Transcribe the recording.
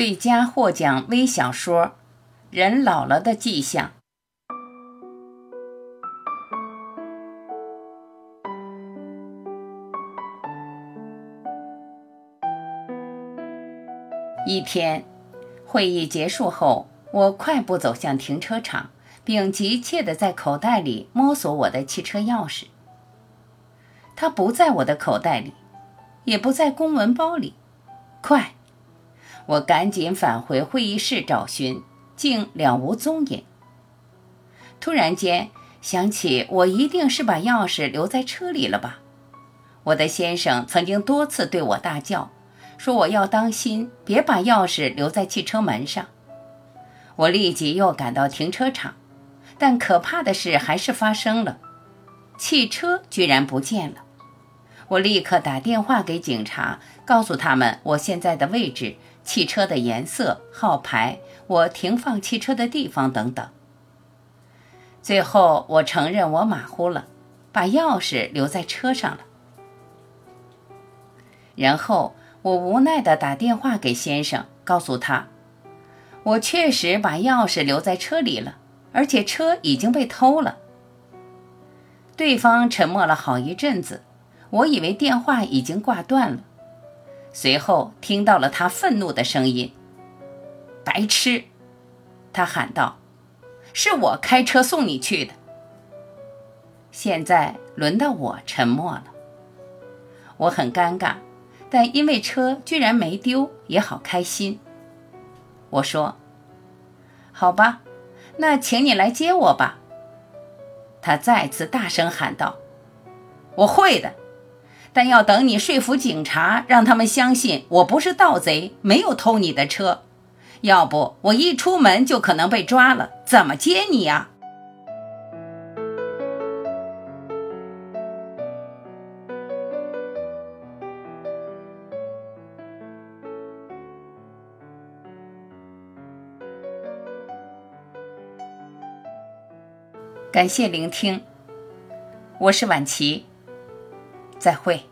最佳获奖微小说《人老了的迹象》。一天，会议结束后，我快步走向停车场，并急切地在口袋里摸索我的汽车钥匙。它不在我的口袋里，也不在公文包里。快！我赶紧返回会议室找寻，竟了无踪影。突然间想起，我一定是把钥匙留在车里了吧？我的先生曾经多次对我大叫，说我要当心，别把钥匙留在汽车门上。我立即又赶到停车场，但可怕的事还是发生了，汽车居然不见了。我立刻打电话给警察，告诉他们我现在的位置。汽车的颜色、号牌、我停放汽车的地方等等。最后，我承认我马虎了，把钥匙留在车上了。然后，我无奈地打电话给先生，告诉他，我确实把钥匙留在车里了，而且车已经被偷了。对方沉默了好一阵子，我以为电话已经挂断了。随后听到了他愤怒的声音：“白痴！”他喊道，“是我开车送你去的。”现在轮到我沉默了。我很尴尬，但因为车居然没丢，也好开心。我说：“好吧，那请你来接我吧。”他再次大声喊道：“我会的。”但要等你说服警察，让他们相信我不是盗贼，没有偷你的车，要不我一出门就可能被抓了，怎么接你呀？感谢聆听，我是婉琪。再会。